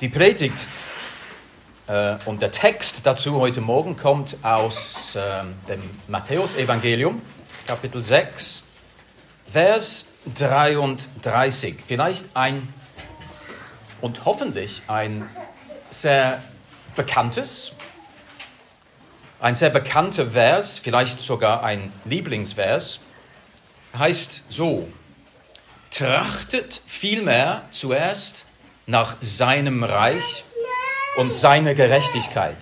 Die Predigt äh, und der Text dazu heute Morgen kommt aus äh, dem Matthäusevangelium, Kapitel 6, Vers 33. Vielleicht ein und hoffentlich ein sehr bekanntes, ein sehr bekannter Vers, vielleicht sogar ein Lieblingsvers, heißt so, trachtet vielmehr zuerst nach seinem Reich und seiner Gerechtigkeit.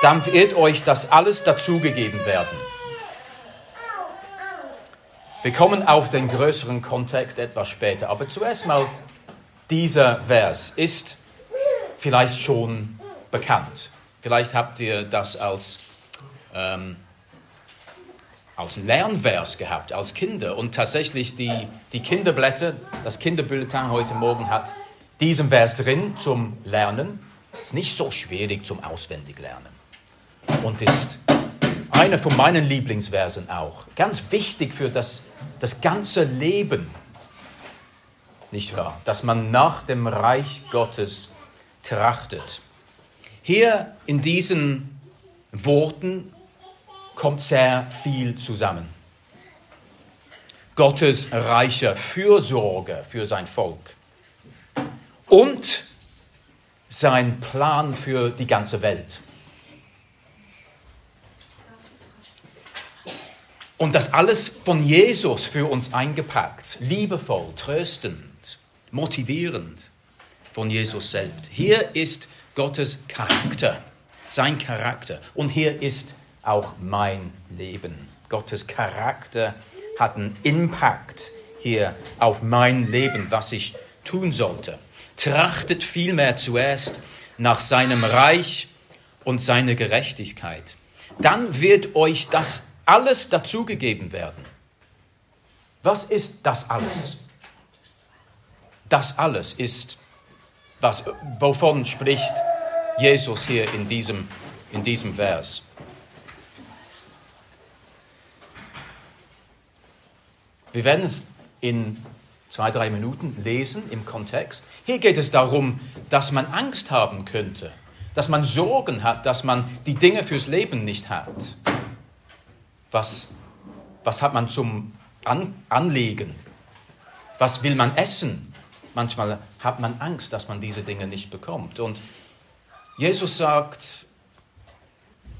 Dann wird euch das alles dazugegeben werden. Wir kommen auf den größeren Kontext etwas später, aber zuerst mal dieser Vers ist vielleicht schon bekannt. Vielleicht habt ihr das als, ähm, als Lernvers gehabt, als Kinder. Und tatsächlich die, die Kinderblätter, das Kinderbulletin heute Morgen hat diesen Vers drin zum Lernen. Ist nicht so schwierig zum Auswendiglernen. Und ist einer von meinen Lieblingsversen auch. Ganz wichtig für das, das ganze Leben. Nicht wahr? Dass man nach dem Reich Gottes trachtet. Hier in diesen Worten kommt sehr viel zusammen. Gottes reiche Fürsorge für sein Volk und sein Plan für die ganze Welt. Und das alles von Jesus für uns eingepackt, liebevoll, tröstend, motivierend von Jesus selbst. Hier ist Gottes Charakter, sein Charakter. Und hier ist auch mein Leben. Gottes Charakter hat einen Impact hier auf mein Leben, was ich tun sollte. Trachtet vielmehr zuerst nach seinem Reich und seiner Gerechtigkeit. Dann wird euch das alles dazugegeben werden. Was ist das alles? Das alles ist, was, wovon spricht Jesus hier in diesem, in diesem Vers. Wir werden es in zwei, drei Minuten lesen im Kontext. Hier geht es darum, dass man Angst haben könnte, dass man Sorgen hat, dass man die Dinge fürs Leben nicht hat. Was, was hat man zum An Anlegen? Was will man essen? Manchmal hat man Angst, dass man diese Dinge nicht bekommt. Und Jesus sagt,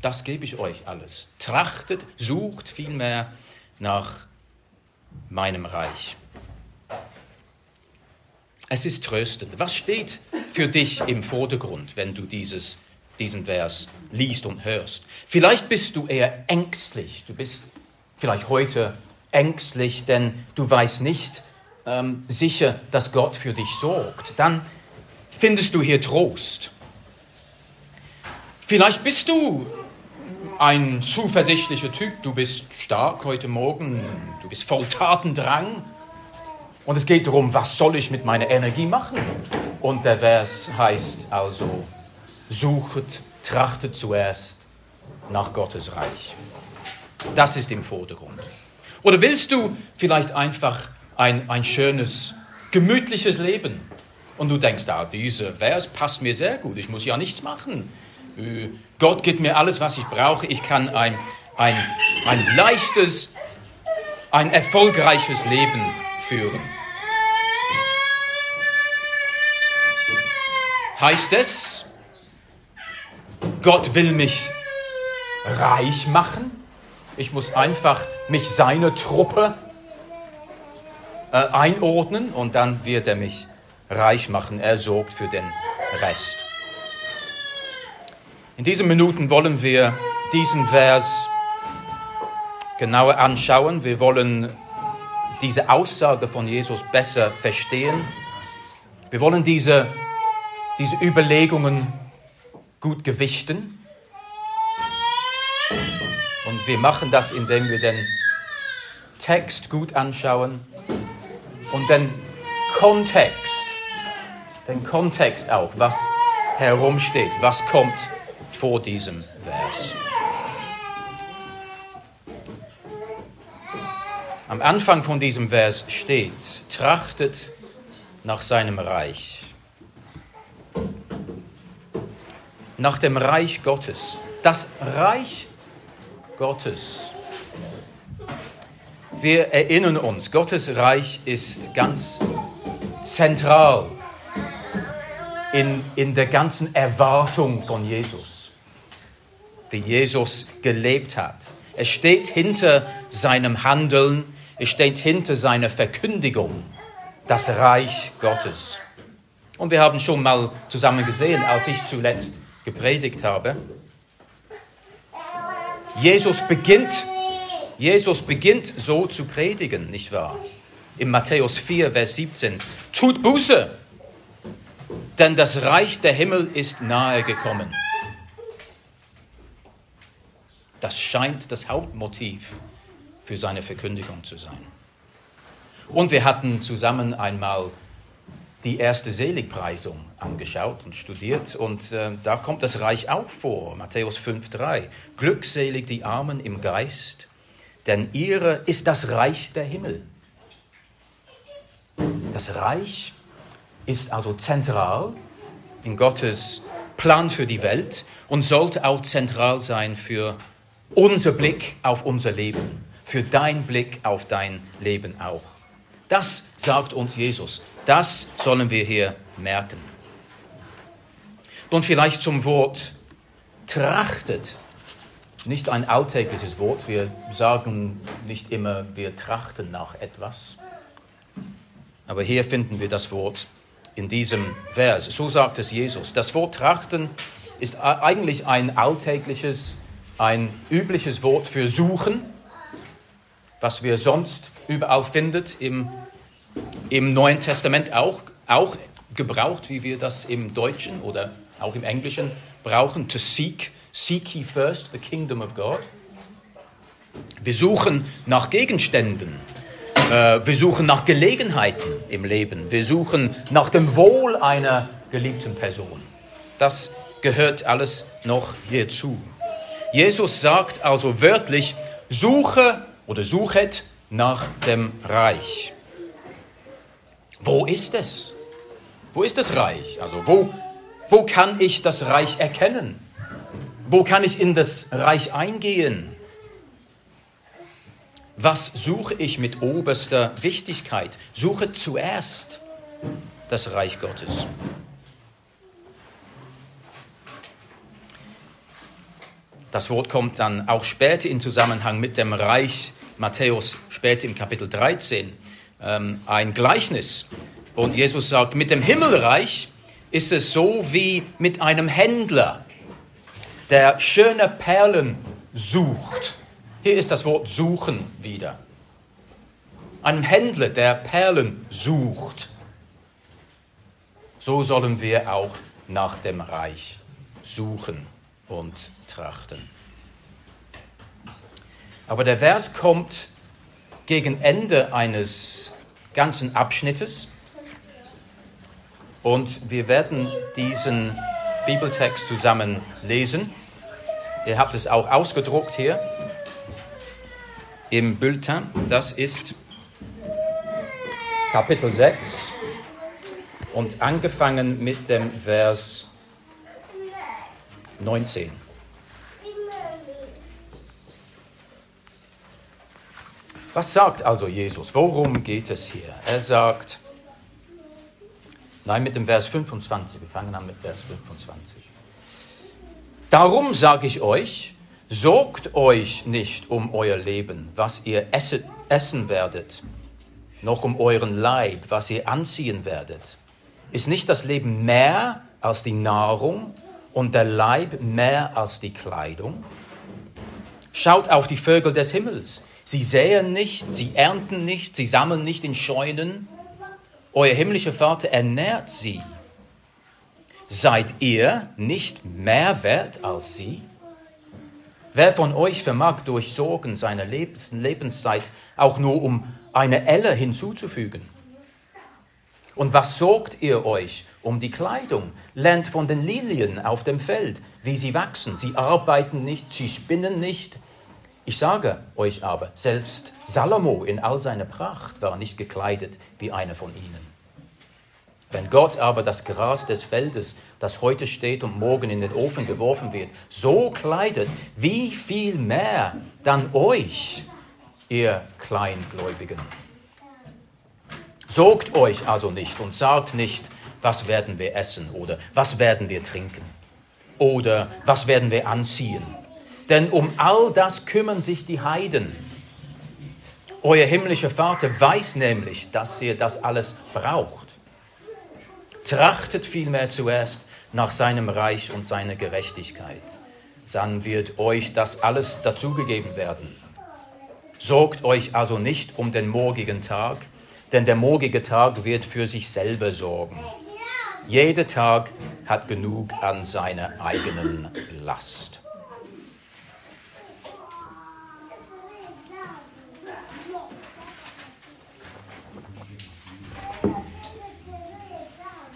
das gebe ich euch alles. Trachtet, sucht vielmehr nach meinem Reich. Es ist tröstend. Was steht für dich im Vordergrund, wenn du dieses, diesen Vers liest und hörst? Vielleicht bist du eher ängstlich. Du bist vielleicht heute ängstlich, denn du weißt nicht ähm, sicher, dass Gott für dich sorgt. Dann findest du hier Trost. Vielleicht bist du ein zuversichtlicher Typ. Du bist stark heute Morgen. Du bist voll Tatendrang. Und es geht darum, was soll ich mit meiner Energie machen? Und der Vers heißt also, suchet, trachtet zuerst nach Gottes Reich. Das ist im Vordergrund. Oder willst du vielleicht einfach ein, ein schönes, gemütliches Leben? Und du denkst, ah, dieser Vers passt mir sehr gut, ich muss ja nichts machen. Äh, Gott gibt mir alles, was ich brauche. Ich kann ein, ein, ein leichtes, ein erfolgreiches Leben führen. Heißt es, Gott will mich reich machen? Ich muss einfach mich seine Truppe äh, einordnen und dann wird er mich reich machen. Er sorgt für den Rest. In diesen Minuten wollen wir diesen Vers genauer anschauen. Wir wollen diese Aussage von Jesus besser verstehen. Wir wollen diese, diese Überlegungen gut gewichten. Und wir machen das, indem wir den Text gut anschauen und den Kontext, den Kontext auch, was herumsteht, was kommt vor diesem Vers. Am Anfang von diesem Vers steht, trachtet nach seinem Reich. nach dem Reich Gottes. Das Reich Gottes. Wir erinnern uns, Gottes Reich ist ganz zentral in, in der ganzen Erwartung von Jesus, wie Jesus gelebt hat. Es steht hinter seinem Handeln, steht hinter seiner Verkündigung, das Reich Gottes. Und wir haben schon mal zusammen gesehen, als ich zuletzt gepredigt habe, Jesus beginnt, Jesus beginnt so zu predigen, nicht wahr? In Matthäus 4, Vers 17. Tut Buße, denn das Reich der Himmel ist nahe gekommen. Das scheint das Hauptmotiv für seine Verkündigung zu sein. Und wir hatten zusammen einmal die erste Seligpreisung angeschaut und studiert und äh, da kommt das Reich auch vor, Matthäus 5.3. Glückselig die Armen im Geist, denn ihre ist das Reich der Himmel. Das Reich ist also zentral in Gottes Plan für die Welt und sollte auch zentral sein für unser Blick auf unser Leben, für dein Blick auf dein Leben auch. Das sagt uns Jesus. Das sollen wir hier merken. Und vielleicht zum Wort trachtet. Nicht ein alltägliches Wort. Wir sagen nicht immer, wir trachten nach etwas. Aber hier finden wir das Wort in diesem Vers. So sagt es Jesus. Das Wort trachten ist eigentlich ein alltägliches, ein übliches Wort für suchen, was wir sonst überall findet im im Neuen Testament auch, auch gebraucht, wie wir das im Deutschen oder auch im Englischen brauchen, to seek, seek ye first the kingdom of God. Wir suchen nach Gegenständen, äh, wir suchen nach Gelegenheiten im Leben, wir suchen nach dem Wohl einer geliebten Person. Das gehört alles noch hierzu. Jesus sagt also wörtlich, suche oder suchet nach dem Reich. Wo ist es? Wo ist das Reich? Also wo, wo kann ich das Reich erkennen? Wo kann ich in das Reich eingehen? Was suche ich mit oberster Wichtigkeit? Suche zuerst das Reich Gottes. Das Wort kommt dann auch später in Zusammenhang mit dem Reich Matthäus, später im Kapitel 13 ähm, ein Gleichnis. Und Jesus sagt, mit dem Himmelreich ist es so wie mit einem Händler, der schöne Perlen sucht. Hier ist das Wort suchen wieder. Einem Händler, der Perlen sucht. So sollen wir auch nach dem Reich suchen und trachten. Aber der Vers kommt gegen Ende eines ganzen Abschnittes und wir werden diesen Bibeltext zusammen lesen. Ihr habt es auch ausgedruckt hier im Bulletin. Das ist Kapitel 6 und angefangen mit dem Vers 19. Was sagt also Jesus? Worum geht es hier? Er sagt, nein, mit dem Vers 25, wir fangen an mit Vers 25. Darum sage ich euch, sorgt euch nicht um euer Leben, was ihr esse, essen werdet, noch um euren Leib, was ihr anziehen werdet. Ist nicht das Leben mehr als die Nahrung und der Leib mehr als die Kleidung? Schaut auf die Vögel des Himmels Sie säen nicht, sie ernten nicht, sie sammeln nicht in Scheunen. Euer himmlischer Vater ernährt sie. Seid ihr nicht mehr wert als sie? Wer von euch vermag durch Sorgen seiner Lebenszeit auch nur um eine Elle hinzuzufügen? Und was sorgt ihr euch um die Kleidung? Lernt von den Lilien auf dem Feld, wie sie wachsen. Sie arbeiten nicht, sie spinnen nicht. Ich sage euch aber, selbst Salomo in all seiner Pracht war nicht gekleidet wie einer von ihnen. Wenn Gott aber das Gras des Feldes, das heute steht und morgen in den Ofen geworfen wird, so kleidet, wie viel mehr dann euch, ihr Kleingläubigen. Sorgt euch also nicht und sagt nicht, was werden wir essen oder was werden wir trinken oder was werden wir anziehen. Denn um all das kümmern sich die Heiden. Euer himmlischer Vater weiß nämlich, dass ihr das alles braucht. Trachtet vielmehr zuerst nach seinem Reich und seiner Gerechtigkeit. Dann wird euch das alles dazugegeben werden. Sorgt euch also nicht um den morgigen Tag, denn der morgige Tag wird für sich selber sorgen. Jeder Tag hat genug an seiner eigenen Last.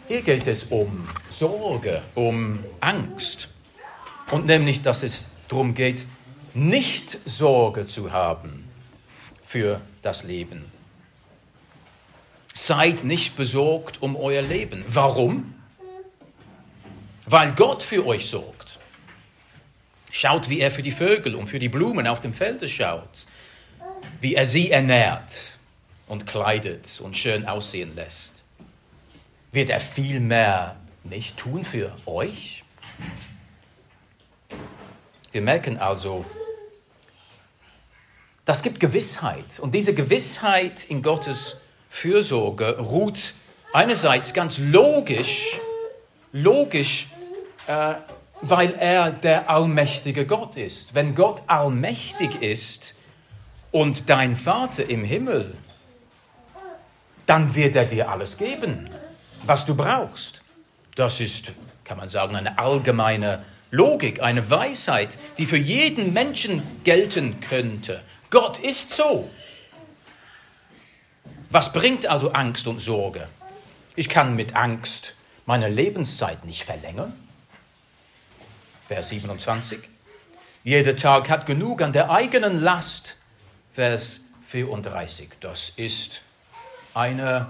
Hier geht es um Sorge, um Angst. Und nämlich, dass es darum geht, nicht Sorge zu haben für das Leben. Seid nicht besorgt um euer Leben. Warum? Weil Gott für euch sorgt. Schaut, wie er für die Vögel und für die Blumen auf dem Felde schaut, wie er sie ernährt und kleidet und schön aussehen lässt. Wird er viel mehr nicht tun für euch? Wir merken also, das gibt Gewissheit. Und diese Gewissheit in Gottes Fürsorge ruht einerseits ganz logisch, logisch, äh, weil er der allmächtige Gott ist. Wenn Gott allmächtig ist und dein Vater im Himmel, dann wird er dir alles geben, was du brauchst. Das ist, kann man sagen, eine allgemeine Logik, eine Weisheit, die für jeden Menschen gelten könnte. Gott ist so. Was bringt also Angst und Sorge? Ich kann mit Angst meine Lebenszeit nicht verlängern. Vers 27. Jeder Tag hat genug an der eigenen Last. Vers 34. Das ist eine,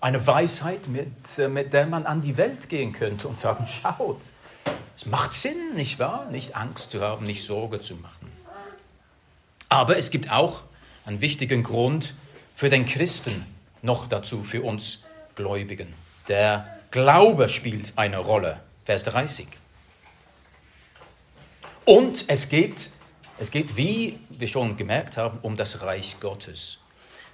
eine Weisheit, mit, mit der man an die Welt gehen könnte und sagen, schaut, es macht Sinn, nicht wahr? Nicht Angst zu haben, nicht Sorge zu machen. Aber es gibt auch einen wichtigen Grund für den Christen noch dazu, für uns Gläubigen. Der Glaube spielt eine Rolle. Vers 30. Und es geht, es geht, wie wir schon gemerkt haben, um das Reich Gottes.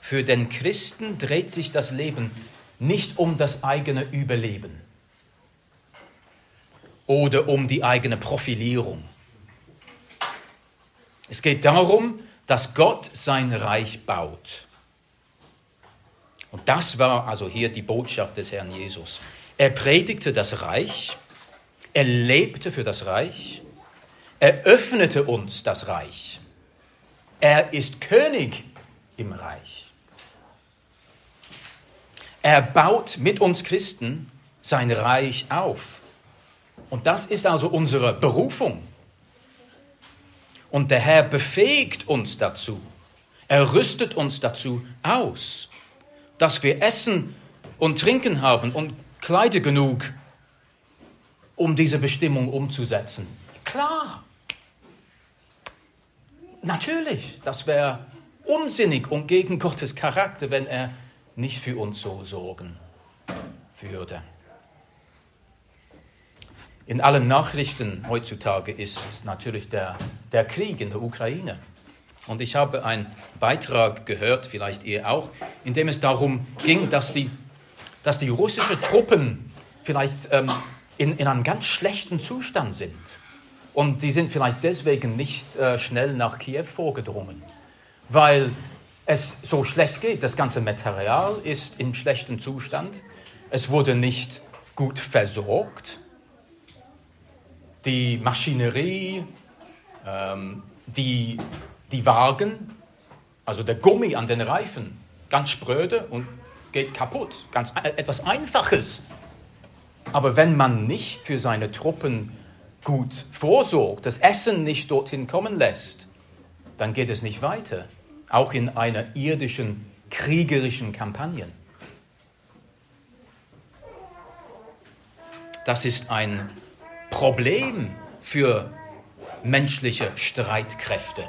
Für den Christen dreht sich das Leben nicht um das eigene Überleben oder um die eigene Profilierung. Es geht darum, dass Gott sein Reich baut. Und das war also hier die Botschaft des Herrn Jesus. Er predigte das Reich, er lebte für das Reich, er öffnete uns das Reich. Er ist König im Reich. Er baut mit uns Christen sein Reich auf. Und das ist also unsere Berufung. Und der Herr befähigt uns dazu. Er rüstet uns dazu aus, dass wir Essen und Trinken haben und Kleider genug, um diese Bestimmung umzusetzen. Klar. Natürlich, das wäre unsinnig und gegen Gottes Charakter, wenn er nicht für uns so sorgen würde. In allen Nachrichten heutzutage ist natürlich der, der Krieg in der Ukraine. Und ich habe einen Beitrag gehört, vielleicht ihr auch, in dem es darum ging, dass die, dass die russischen Truppen vielleicht ähm, in, in einem ganz schlechten Zustand sind. Und sie sind vielleicht deswegen nicht äh, schnell nach Kiew vorgedrungen, weil es so schlecht geht. Das ganze Material ist in schlechtem Zustand. Es wurde nicht gut versorgt die Maschinerie, ähm, die, die Wagen, also der Gummi an den Reifen, ganz spröde und geht kaputt. Ganz etwas Einfaches. Aber wenn man nicht für seine Truppen gut vorsorgt, das Essen nicht dorthin kommen lässt, dann geht es nicht weiter. Auch in einer irdischen, kriegerischen Kampagne. das ist ein Problem für menschliche Streitkräfte.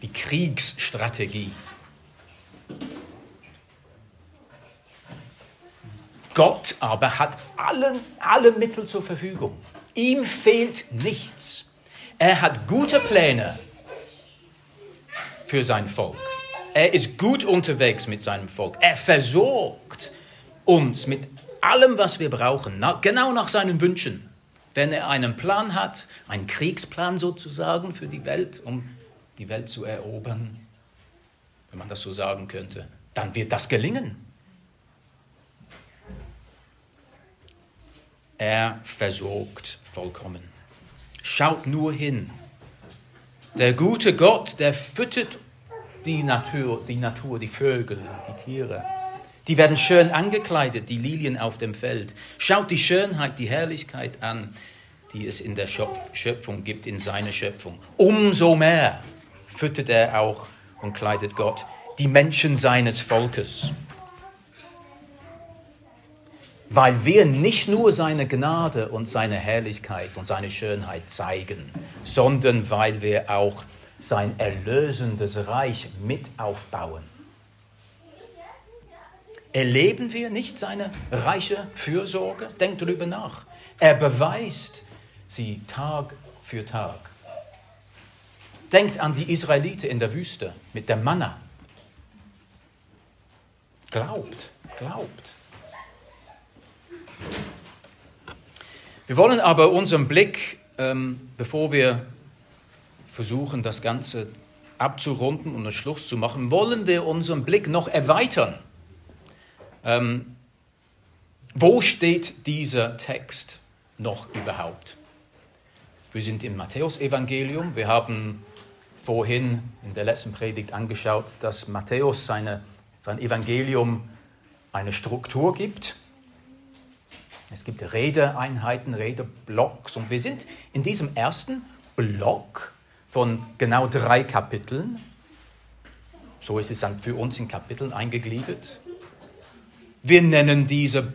Die Kriegsstrategie. Gott aber hat alle, alle Mittel zur Verfügung. Ihm fehlt nichts. Er hat gute Pläne für sein Volk. Er ist gut unterwegs mit seinem Volk. Er versorgt uns mit allem, was wir brauchen, genau nach seinen Wünschen. Wenn er einen Plan hat, einen Kriegsplan sozusagen für die Welt, um die Welt zu erobern, wenn man das so sagen könnte, dann wird das gelingen. Er versorgt vollkommen. Schaut nur hin. Der gute Gott, der füttert die Natur, die Natur, die Vögel, die Tiere. Die werden schön angekleidet, die Lilien auf dem Feld. Schaut die Schönheit, die Herrlichkeit an, die es in der Schöpfung gibt, in seiner Schöpfung. Umso mehr füttert er auch und kleidet Gott die Menschen seines Volkes weil wir nicht nur seine Gnade und seine Herrlichkeit und seine Schönheit zeigen, sondern weil wir auch sein erlösendes Reich mit aufbauen. Erleben wir nicht seine reiche Fürsorge? Denkt darüber nach. Er beweist sie Tag für Tag. Denkt an die Israeliten in der Wüste mit der Manna. Glaubt, glaubt. Wir wollen aber unseren Blick, ähm, bevor wir versuchen, das Ganze abzurunden und einen Schluss zu machen, wollen wir unseren Blick noch erweitern. Ähm, wo steht dieser Text noch überhaupt? Wir sind im Matthäusevangelium. Wir haben vorhin in der letzten Predigt angeschaut, dass Matthäus seine, sein Evangelium eine Struktur gibt. Es gibt Redeeinheiten, Redeblocks und wir sind in diesem ersten Block von genau drei Kapiteln. So ist es dann für uns in Kapiteln eingegliedert. Wir nennen diese,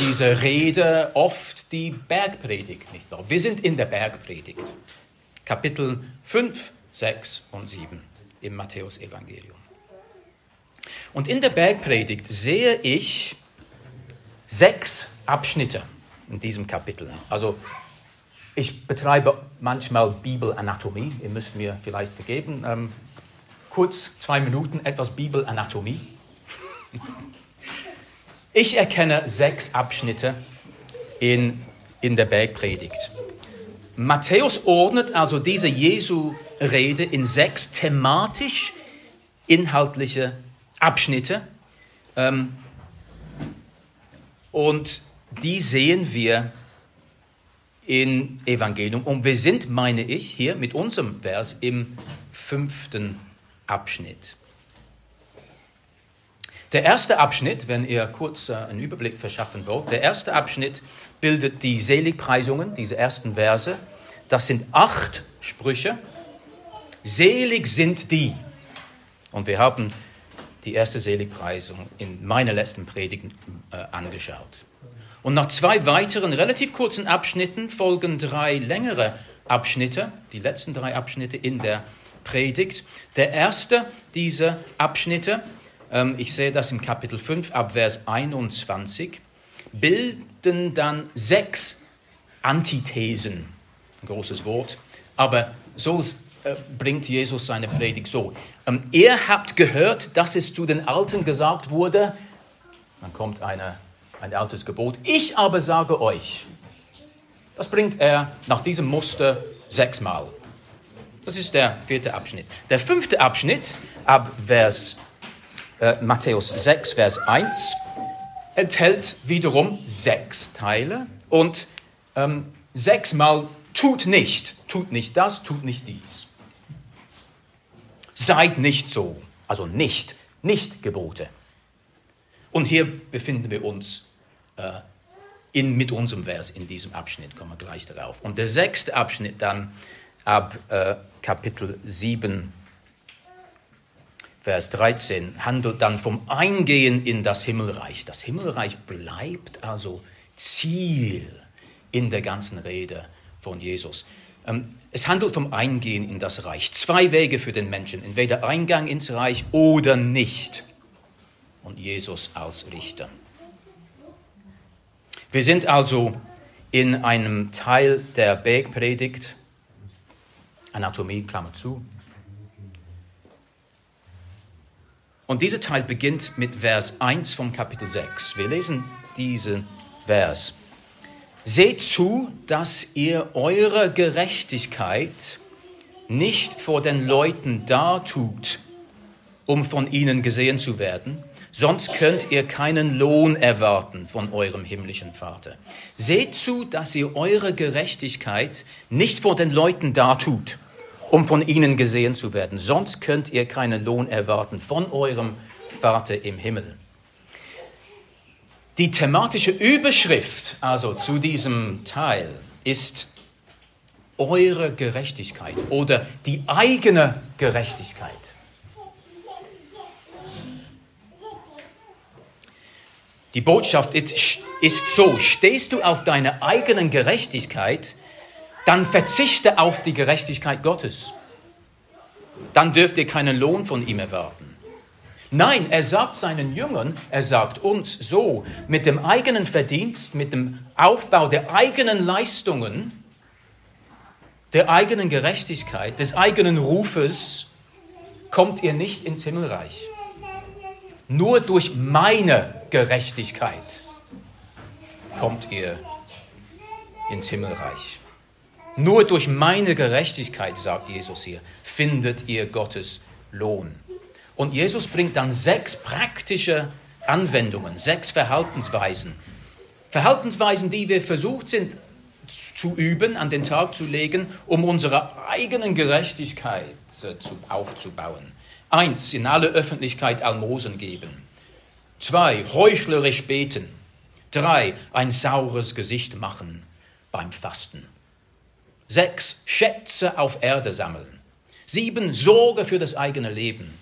diese Rede oft die Bergpredigt, nicht wahr? Wir sind in der Bergpredigt. Kapitel 5, 6 und 7 im Matthäusevangelium. Und in der Bergpredigt sehe ich sechs Abschnitte in diesem Kapitel. Also ich betreibe manchmal Bibelanatomie. Ihr müsst mir vielleicht vergeben. Ähm, kurz zwei Minuten etwas Bibelanatomie. Ich erkenne sechs Abschnitte in, in der Bergpredigt. Matthäus ordnet also diese Jesu-Rede in sechs thematisch inhaltliche Abschnitte. Ähm, und die sehen wir im Evangelium. Und wir sind, meine ich, hier mit unserem Vers im fünften Abschnitt. Der erste Abschnitt, wenn ihr kurz äh, einen Überblick verschaffen wollt, der erste Abschnitt bildet die Seligpreisungen, diese ersten Verse. Das sind acht Sprüche. Selig sind die. Und wir haben die erste Seligpreisung in meiner letzten Predigt äh, angeschaut. Und nach zwei weiteren relativ kurzen Abschnitten folgen drei längere Abschnitte, die letzten drei Abschnitte in der Predigt. Der erste dieser Abschnitte, ähm, ich sehe das im Kapitel 5 ab Vers 21, bilden dann sechs Antithesen. Ein großes Wort, aber so äh, bringt Jesus seine Predigt so. Ähm, ihr habt gehört, dass es zu den Alten gesagt wurde, dann kommt eine ein altes Gebot. Ich aber sage euch, das bringt er nach diesem Muster sechsmal. Das ist der vierte Abschnitt. Der fünfte Abschnitt, ab Vers äh, Matthäus 6, Vers 1, enthält wiederum sechs Teile und ähm, sechsmal tut nicht, tut nicht das, tut nicht dies. Seid nicht so, also nicht, nicht Gebote. Und hier befinden wir uns in, mit unserem Vers in diesem Abschnitt, kommen wir gleich darauf. Und der sechste Abschnitt dann ab äh, Kapitel 7, Vers 13, handelt dann vom Eingehen in das Himmelreich. Das Himmelreich bleibt also Ziel in der ganzen Rede von Jesus. Ähm, es handelt vom Eingehen in das Reich. Zwei Wege für den Menschen, entweder Eingang ins Reich oder nicht. Und Jesus als Richter. Wir sind also in einem Teil der Bergpredigt, Anatomie, Klammer zu. Und dieser Teil beginnt mit Vers 1 vom Kapitel 6. Wir lesen diesen Vers. Seht zu, dass ihr eure Gerechtigkeit nicht vor den Leuten dartut, um von ihnen gesehen zu werden, sonst könnt ihr keinen Lohn erwarten von eurem himmlischen Vater. Seht zu, dass ihr eure Gerechtigkeit nicht vor den Leuten dartut, um von ihnen gesehen zu werden, sonst könnt ihr keinen Lohn erwarten von eurem Vater im Himmel. Die thematische Überschrift also zu diesem Teil ist eure Gerechtigkeit oder die eigene Gerechtigkeit. Die Botschaft ist so, stehst du auf deiner eigenen Gerechtigkeit, dann verzichte auf die Gerechtigkeit Gottes. Dann dürft ihr keinen Lohn von ihm erwarten. Nein, er sagt seinen Jüngern, er sagt uns so, mit dem eigenen Verdienst, mit dem Aufbau der eigenen Leistungen, der eigenen Gerechtigkeit, des eigenen Rufes, kommt ihr nicht ins Himmelreich. Nur durch meine Gerechtigkeit kommt ihr ins Himmelreich. Nur durch meine Gerechtigkeit, sagt Jesus hier, findet ihr Gottes Lohn. Und Jesus bringt dann sechs praktische Anwendungen, sechs Verhaltensweisen. Verhaltensweisen, die wir versucht sind zu üben, an den Tag zu legen, um unsere eigenen Gerechtigkeit aufzubauen. Eins, in aller Öffentlichkeit Almosen geben. Zwei, heuchlerisch beten. Drei, ein saures Gesicht machen beim Fasten. Sechs, Schätze auf Erde sammeln. Sieben, Sorge für das eigene Leben.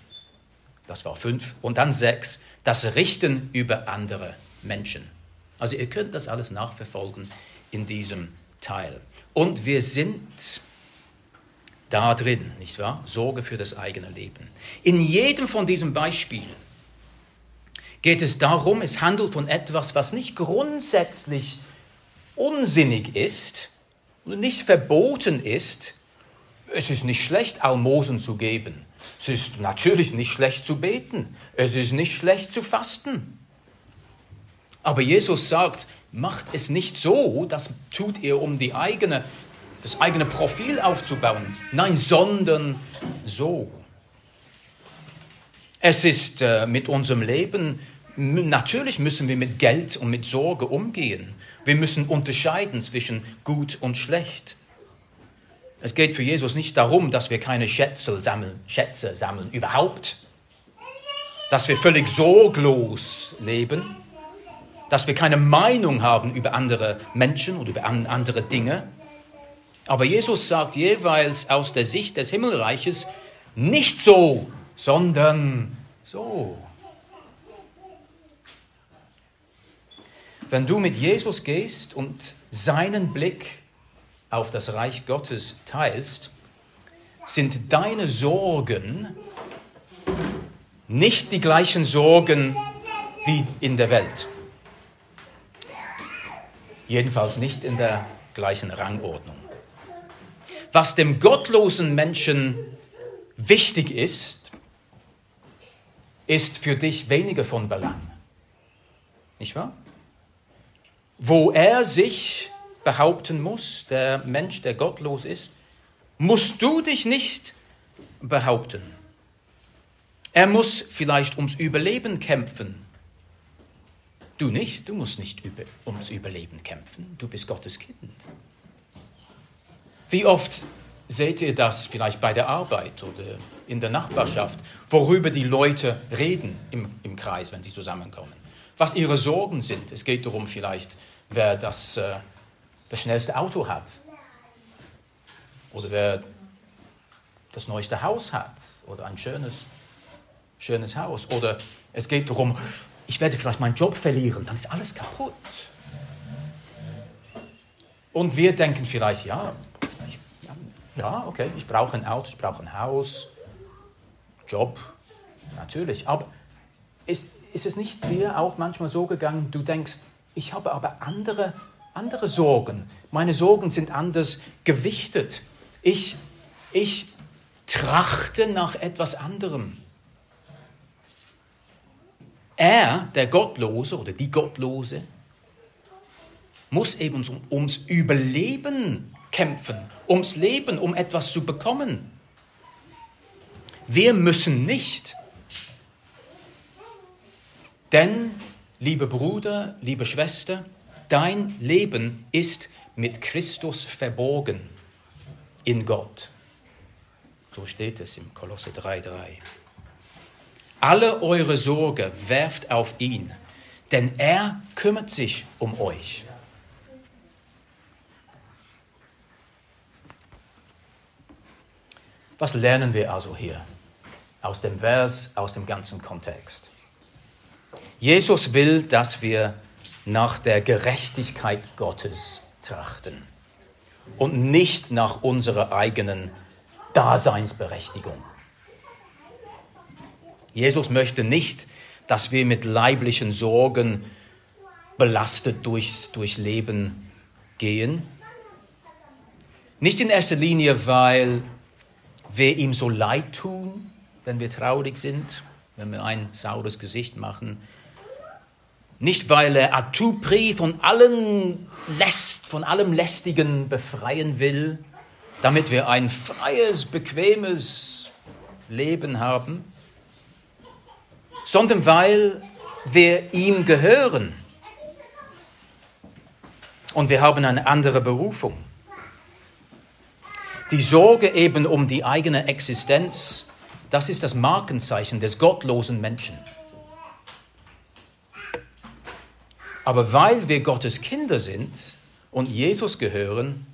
Das war fünf. Und dann sechs, das Richten über andere Menschen. Also ihr könnt das alles nachverfolgen in diesem Teil. Und wir sind da drin, nicht wahr? Sorge für das eigene Leben. In jedem von diesen Beispielen geht es darum, es handelt von etwas, was nicht grundsätzlich unsinnig ist und nicht verboten ist. Es ist nicht schlecht, Almosen zu geben. Es ist natürlich nicht schlecht zu beten. Es ist nicht schlecht zu fasten. Aber Jesus sagt, macht es nicht so, das tut ihr, um die eigene, das eigene Profil aufzubauen. Nein, sondern so. Es ist äh, mit unserem Leben, natürlich müssen wir mit Geld und mit Sorge umgehen. Wir müssen unterscheiden zwischen gut und schlecht. Es geht für Jesus nicht darum, dass wir keine Schätze sammeln, Schätze sammeln, überhaupt. Dass wir völlig sorglos leben. Dass wir keine Meinung haben über andere Menschen oder über andere Dinge. Aber Jesus sagt jeweils aus der Sicht des Himmelreiches nicht so, sondern so. Wenn du mit Jesus gehst und seinen Blick auf das Reich Gottes teilst, sind deine Sorgen nicht die gleichen Sorgen wie in der Welt. Jedenfalls nicht in der gleichen Rangordnung. Was dem gottlosen Menschen wichtig ist, ist für dich weniger von Belang. Nicht wahr? Wo er sich behaupten muss, der Mensch, der gottlos ist, musst du dich nicht behaupten. Er muss vielleicht ums Überleben kämpfen. Du nicht, du musst nicht über, ums Überleben kämpfen, du bist Gottes Kind. Wie oft seht ihr das vielleicht bei der Arbeit oder in der Nachbarschaft, worüber die Leute reden im, im Kreis, wenn sie zusammenkommen? Was ihre Sorgen sind. Es geht darum vielleicht, wer das äh, das schnellste Auto hat. Oder wer das neueste Haus hat oder ein schönes, schönes Haus. Oder es geht darum, ich werde vielleicht meinen Job verlieren, dann ist alles kaputt. Und wir denken vielleicht, ja, ja, okay, ich brauche ein Auto, ich brauche ein Haus, Job, natürlich. Aber ist, ist es nicht dir auch manchmal so gegangen, du denkst, ich habe aber andere, andere Sorgen. Meine Sorgen sind anders gewichtet. Ich, ich trachte nach etwas anderem. Er, der Gottlose oder die Gottlose, muss eben ums Überleben kämpfen, ums Leben, um etwas zu bekommen. Wir müssen nicht. Denn, liebe Bruder, liebe Schwester, dein Leben ist mit Christus verborgen in Gott. So steht es im Kolosse 3,3. Alle eure Sorge werft auf ihn, denn er kümmert sich um euch. Was lernen wir also hier aus dem Vers, aus dem ganzen Kontext? Jesus will, dass wir nach der Gerechtigkeit Gottes trachten und nicht nach unserer eigenen Daseinsberechtigung. Jesus möchte nicht, dass wir mit leiblichen Sorgen belastet durch, durch Leben gehen. Nicht in erster Linie, weil wir ihm so leid tun, wenn wir traurig sind, wenn wir ein saures Gesicht machen. Nicht, weil er à tout prix von, allen Läst, von allem Lästigen befreien will, damit wir ein freies, bequemes Leben haben, sondern weil wir ihm gehören. Und wir haben eine andere Berufung. Die Sorge eben um die eigene Existenz, das ist das Markenzeichen des gottlosen Menschen. Aber weil wir Gottes Kinder sind und Jesus gehören,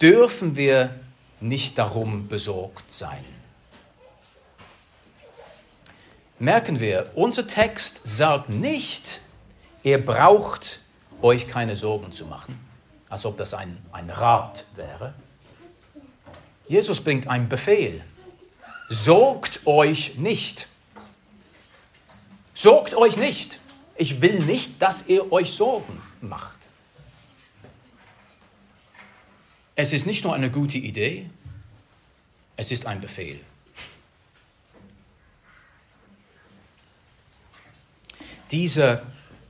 dürfen wir nicht darum besorgt sein. Merken wir, unser Text sagt nicht, ihr braucht euch keine Sorgen zu machen, als ob das ein, ein Rat wäre. Jesus bringt einen Befehl. Sorgt euch nicht. Sorgt euch nicht. Ich will nicht, dass ihr euch Sorgen macht. Es ist nicht nur eine gute Idee, es ist ein Befehl. Diese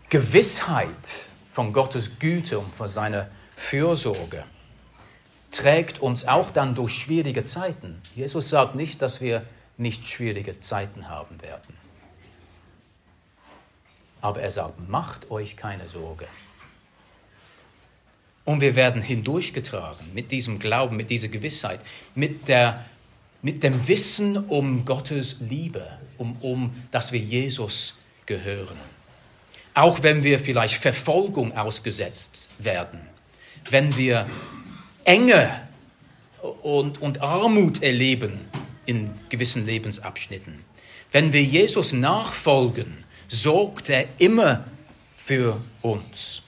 Gewissheit von Gottes Güte und von seiner Fürsorge trägt uns auch dann durch schwierige Zeiten. Jesus sagt nicht, dass wir nicht schwierige Zeiten haben werden. Aber er sagt, macht euch keine Sorge. Und wir werden hindurchgetragen mit diesem Glauben, mit dieser Gewissheit, mit, der, mit dem Wissen um Gottes Liebe, um, um, dass wir Jesus gehören. Auch wenn wir vielleicht Verfolgung ausgesetzt werden, wenn wir Enge und, und Armut erleben in gewissen Lebensabschnitten. Wenn wir Jesus nachfolgen, sorgt er immer für uns.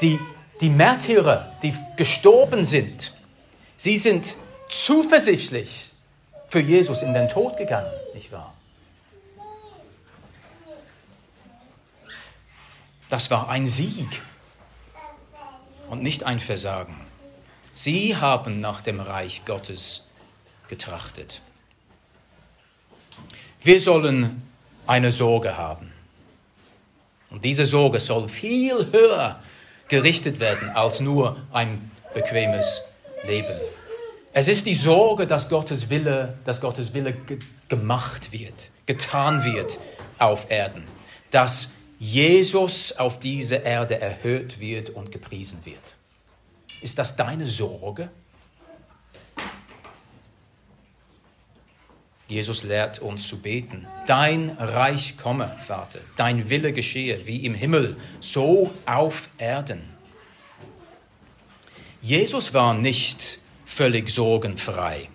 Die, die Märtyrer, die gestorben sind, sie sind zuversichtlich für Jesus in den Tod gegangen, nicht wahr? Das war ein Sieg und nicht ein Versagen. Sie haben nach dem Reich Gottes getrachtet. Wir sollen eine Sorge haben. Und diese Sorge soll viel höher gerichtet werden als nur ein bequemes Leben. Es ist die Sorge, dass Gottes Wille, dass Gottes Wille gemacht wird, getan wird auf Erden, dass Jesus auf dieser Erde erhöht wird und gepriesen wird. Ist das deine Sorge? Jesus lehrt uns zu beten. Dein Reich komme, Vater, dein Wille geschehe, wie im Himmel, so auf Erden. Jesus war nicht völlig sorgenfrei.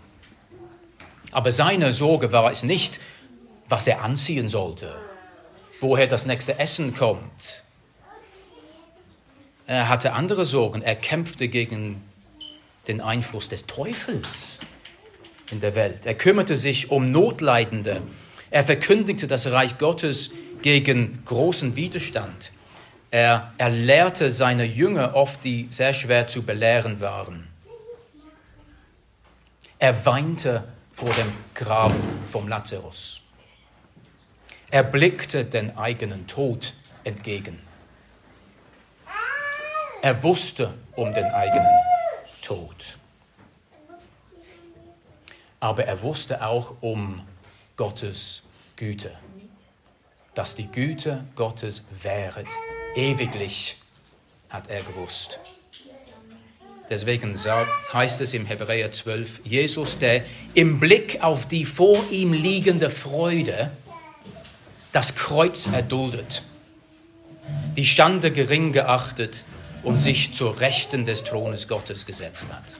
Aber seine Sorge war es nicht, was er anziehen sollte, woher das nächste Essen kommt, Er hatte andere Sorgen. Er kämpfte gegen den Einfluss des Teufels in der Welt. Er kümmerte sich um Notleidende. Er verkündigte das Reich Gottes gegen großen Widerstand. Er, er lehrte seine Jünger oft, die sehr schwer zu belehren waren. Er weinte vor dem Grab vom Lazarus. Er blickte den eigenen Tod entgegen. Er wusste um den eigenen Tod. Aber er wusste auch um Gottes Güte, dass die Güte Gottes währet, ewiglich, hat er gewusst. Deswegen sagt, heißt es im Hebräer 12, Jesus, der im Blick auf die vor ihm liegende Freude das Kreuz erduldet, die Schande gering geachtet und sich zur Rechten des Thrones Gottes gesetzt hat.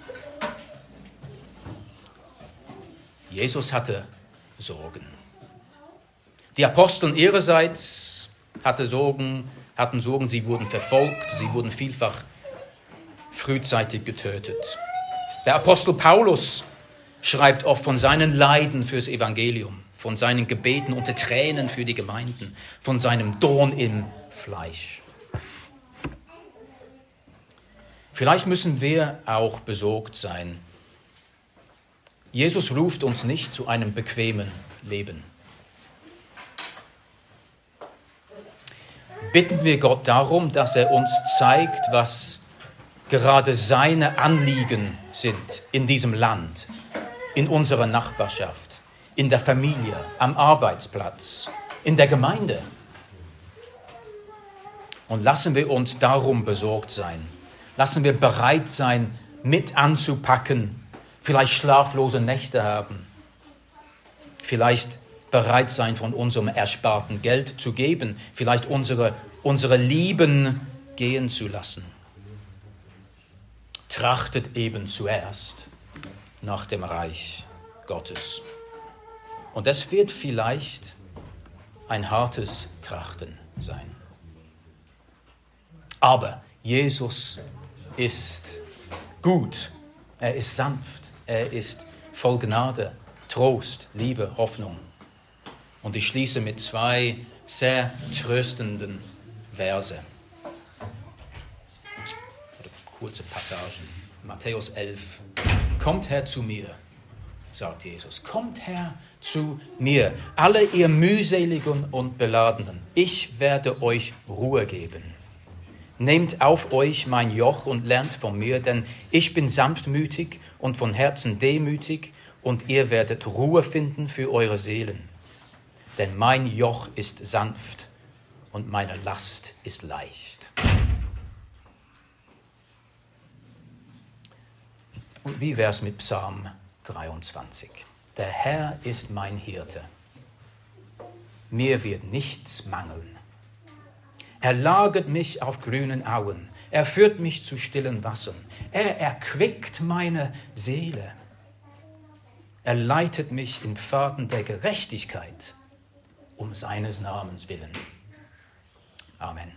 Jesus hatte Sorgen. Die Aposteln ihrerseits hatte Sorgen, hatten Sorgen, sie wurden verfolgt, sie wurden vielfach frühzeitig getötet. Der Apostel Paulus schreibt oft von seinen Leiden fürs Evangelium, von seinen Gebeten unter Tränen für die Gemeinden, von seinem Dorn im Fleisch. Vielleicht müssen wir auch besorgt sein. Jesus ruft uns nicht zu einem bequemen Leben. Bitten wir Gott darum, dass er uns zeigt, was gerade seine Anliegen sind in diesem Land, in unserer Nachbarschaft, in der Familie, am Arbeitsplatz, in der Gemeinde. Und lassen wir uns darum besorgt sein. Lassen wir bereit sein, mit anzupacken, vielleicht schlaflose Nächte haben, vielleicht bereit sein, von unserem ersparten Geld zu geben, vielleicht unsere, unsere Lieben gehen zu lassen trachtet eben zuerst nach dem Reich Gottes. Und das wird vielleicht ein hartes Trachten sein. Aber Jesus ist gut, er ist sanft, er ist voll Gnade, Trost, Liebe, Hoffnung. Und ich schließe mit zwei sehr tröstenden Verse kurze Passagen. Matthäus 11. Kommt her zu mir, sagt Jesus. Kommt her zu mir, alle ihr mühseligen und beladenen. Ich werde euch Ruhe geben. Nehmt auf euch mein Joch und lernt von mir, denn ich bin sanftmütig und von Herzen demütig, und ihr werdet Ruhe finden für eure Seelen. Denn mein Joch ist sanft und meine Last ist leicht. Und wie wäre es mit Psalm 23? Der Herr ist mein Hirte. Mir wird nichts mangeln. Er lagert mich auf grünen Auen. Er führt mich zu stillen Wassern. Er erquickt meine Seele. Er leitet mich in Pfaden der Gerechtigkeit um seines Namens willen. Amen.